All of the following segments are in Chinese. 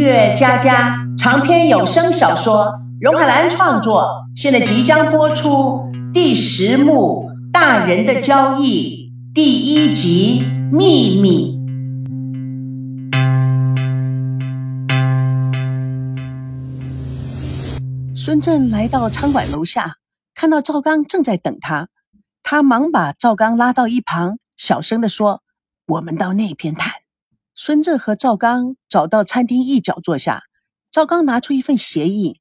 乐佳佳长篇有声小说，荣海兰创作，现在即将播出第十幕《大人的交易》第一集《秘密》。孙正来到餐馆楼下，看到赵刚正在等他，他忙把赵刚拉到一旁，小声的说：“我们到那边谈。”孙正和赵刚找到餐厅一角坐下，赵刚拿出一份协议，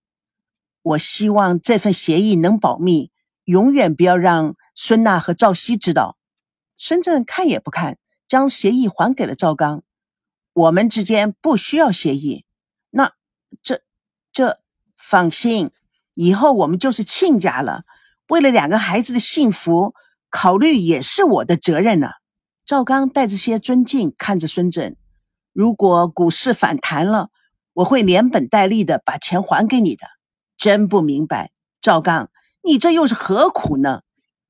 我希望这份协议能保密，永远不要让孙娜和赵熙知道。孙正看也不看，将协议还给了赵刚。我们之间不需要协议。那这这，放心，以后我们就是亲家了。为了两个孩子的幸福，考虑也是我的责任呢。赵刚带着些尊敬看着孙正。如果股市反弹了，我会连本带利的把钱还给你的。真不明白，赵刚，你这又是何苦呢？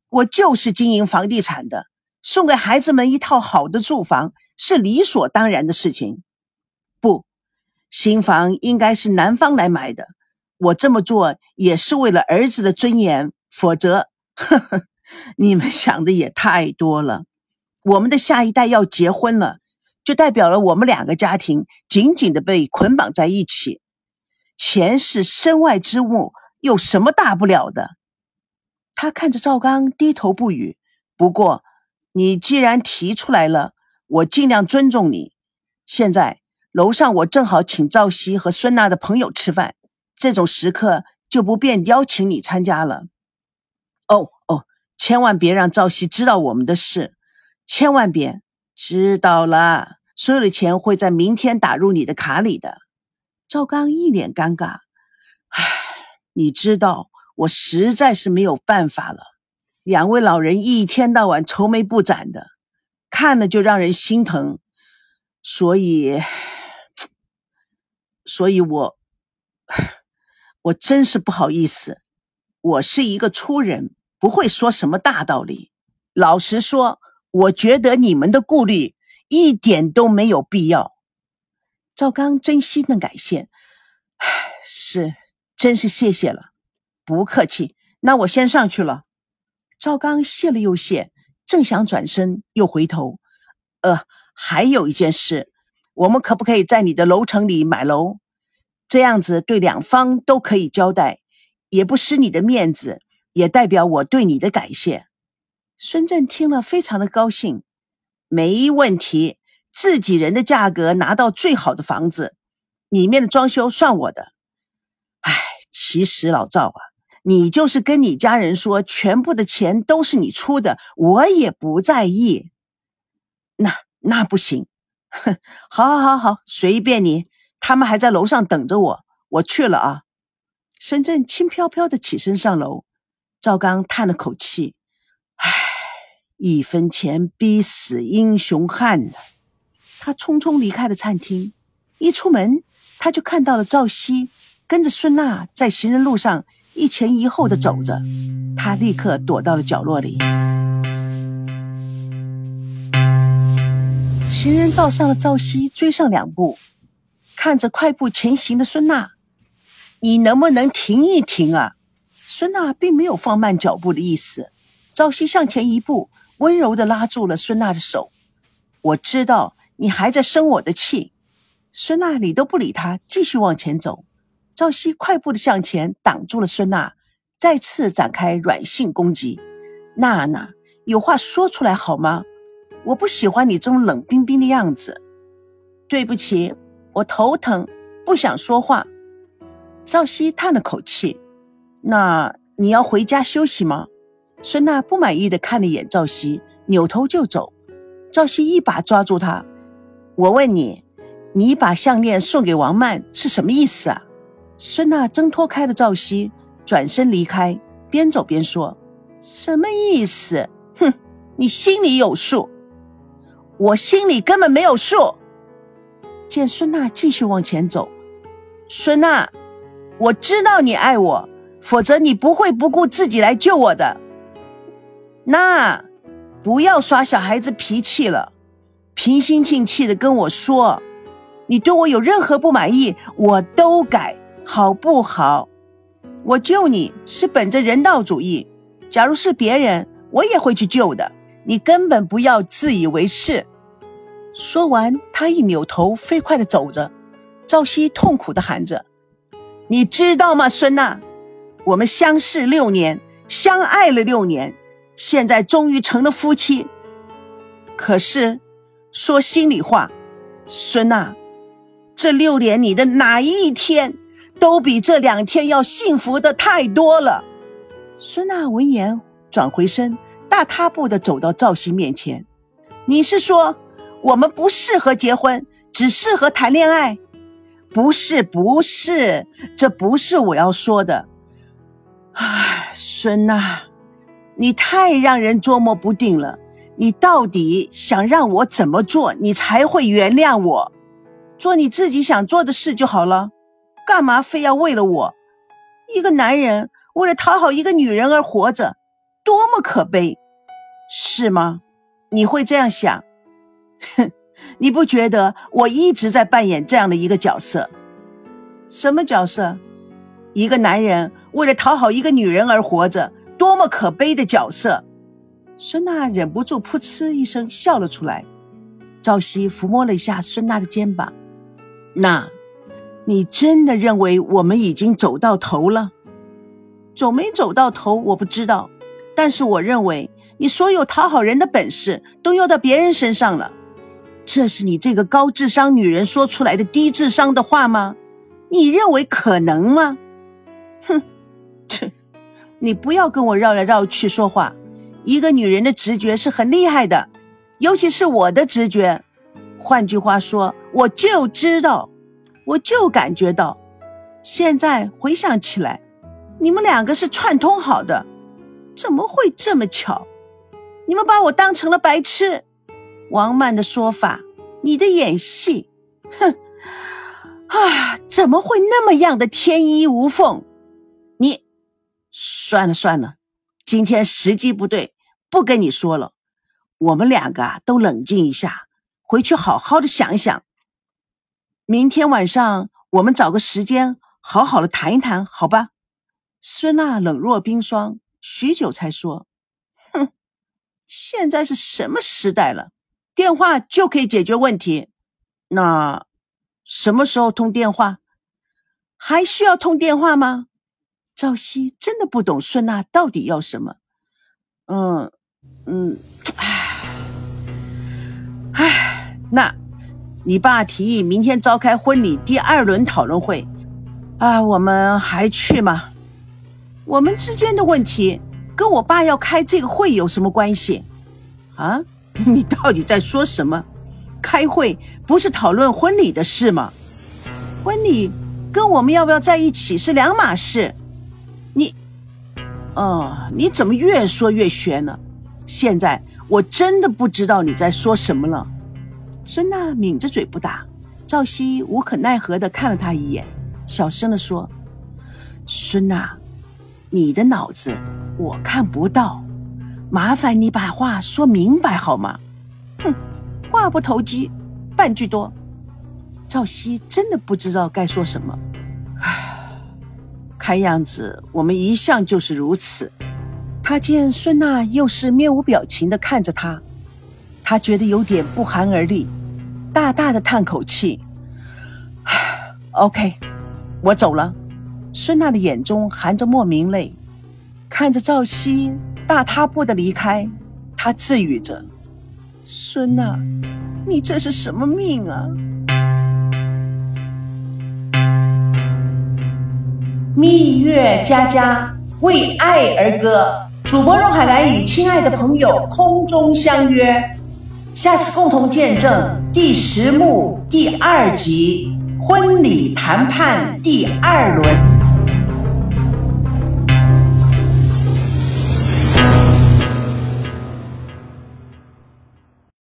我就是经营房地产的，送给孩子们一套好的住房是理所当然的事情。不，新房应该是男方来买的。我这么做也是为了儿子的尊严，否则，呵呵，你们想的也太多了。我们的下一代要结婚了。就代表了我们两个家庭紧紧的被捆绑在一起。钱是身外之物，有什么大不了的？他看着赵刚，低头不语。不过，你既然提出来了，我尽量尊重你。现在楼上我正好请赵熙和孙娜的朋友吃饭，这种时刻就不便邀请你参加了。哦哦，千万别让赵熙知道我们的事，千万别知道了。所有的钱会在明天打入你的卡里的。赵刚一脸尴尬，唉，你知道，我实在是没有办法了。两位老人一天到晚愁眉不展的，看了就让人心疼。所以，所以我，我真是不好意思。我是一个粗人，不会说什么大道理。老实说，我觉得你们的顾虑。一点都没有必要。赵刚真心的感谢，唉，是，真是谢谢了，不客气。那我先上去了。赵刚谢了又谢，正想转身，又回头，呃，还有一件事，我们可不可以在你的楼层里买楼？这样子对两方都可以交代，也不失你的面子，也代表我对你的感谢。孙振听了，非常的高兴。没问题，自己人的价格拿到最好的房子，里面的装修算我的。哎，其实老赵啊，你就是跟你家人说，全部的钱都是你出的，我也不在意。那那不行，哼，好，好，好，好，随便你。他们还在楼上等着我，我去了啊。孙振轻飘飘的起身上楼，赵刚叹了口气，一分钱逼死英雄汉呢。他匆匆离开了餐厅，一出门他就看到了赵熙跟着孙娜在行人路上一前一后的走着，他立刻躲到了角落里。行人道上的赵熙追上两步，看着快步前行的孙娜：“你能不能停一停啊？”孙娜并没有放慢脚步的意思。赵熙向前一步。温柔的拉住了孙娜的手，我知道你还在生我的气。孙娜理都不理他，继续往前走。赵熙快步的向前挡住了孙娜，再次展开软性攻击。娜娜，有话说出来好吗？我不喜欢你这种冷冰冰的样子。对不起，我头疼，不想说话。赵熙叹了口气，那你要回家休息吗？孙娜不满意的看了眼赵熙，扭头就走。赵熙一把抓住他：“我问你，你把项链送给王曼是什么意思啊？”孙娜挣脱开了赵熙，转身离开，边走边说：“什么意思？哼，你心里有数，我心里根本没有数。”见孙娜继续往前走，孙娜，我知道你爱我，否则你不会不顾自己来救我的。那，不要耍小孩子脾气了，平心静气的跟我说，你对我有任何不满意，我都改，好不好？我救你是本着人道主义，假如是别人，我也会去救的。你根本不要自以为是。说完，他一扭头，飞快的走着。赵熙痛苦的喊着：“你知道吗，孙娜？我们相识六年，相爱了六年，现在终于成了夫妻。可是，说心里话，孙娜。”这六年，你的哪一天都比这两天要幸福的太多了。孙娜闻言，转回身，大踏步的走到赵熙面前。你是说我们不适合结婚，只适合谈恋爱？不是，不是，这不是我要说的。唉，孙娜，你太让人捉摸不定了。你到底想让我怎么做，你才会原谅我？做你自己想做的事就好了，干嘛非要为了我？一个男人为了讨好一个女人而活着，多么可悲，是吗？你会这样想？哼，你不觉得我一直在扮演这样的一个角色？什么角色？一个男人为了讨好一个女人而活着，多么可悲的角色！孙娜忍不住噗嗤一声笑了出来。赵熙抚摸了一下孙娜的肩膀。那，你真的认为我们已经走到头了？走没走到头我不知道，但是我认为你所有讨好人的本事都用到别人身上了。这是你这个高智商女人说出来的低智商的话吗？你认为可能吗？哼，切，你不要跟我绕来绕去说话。一个女人的直觉是很厉害的，尤其是我的直觉。换句话说。我就知道，我就感觉到，现在回想起来，你们两个是串通好的，怎么会这么巧？你们把我当成了白痴。王曼的说法，你的演戏，哼，啊，怎么会那么样的天衣无缝？算了算了，今天时机不对，不跟你说了。我们两个啊，都冷静一下，回去好好的想想。明天晚上我们找个时间好好的谈一谈，好吧？孙娜冷若冰霜，许久才说：“哼，现在是什么时代了？电话就可以解决问题？那什么时候通电话？还需要通电话吗？”赵熙真的不懂孙娜到底要什么。嗯嗯，唉唉，那。你爸提议明天召开婚礼第二轮讨论会，啊，我们还去吗？我们之间的问题跟我爸要开这个会有什么关系？啊，你到底在说什么？开会不是讨论婚礼的事吗？婚礼跟我们要不要在一起是两码事。哦，你怎么越说越玄呢？现在我真的不知道你在说什么了。孙娜抿着嘴不答，赵熙无可奈何的看了他一眼，小声的说：“孙娜，你的脑子我看不到，麻烦你把话说明白好吗？”哼，话不投机半句多。赵熙真的不知道该说什么。看样子我们一向就是如此。他见孙娜又是面无表情的看着他，他觉得有点不寒而栗。大大的叹口气，唉，OK，我走了。孙娜的眼中含着莫名泪，看着赵熙大踏步的离开，她自语着：“孙娜，你这是什么命啊？”蜜月佳佳为爱而歌，主播荣海兰与亲爱的朋友空中相约。下次共同见证第十幕第二集婚礼谈判第二轮。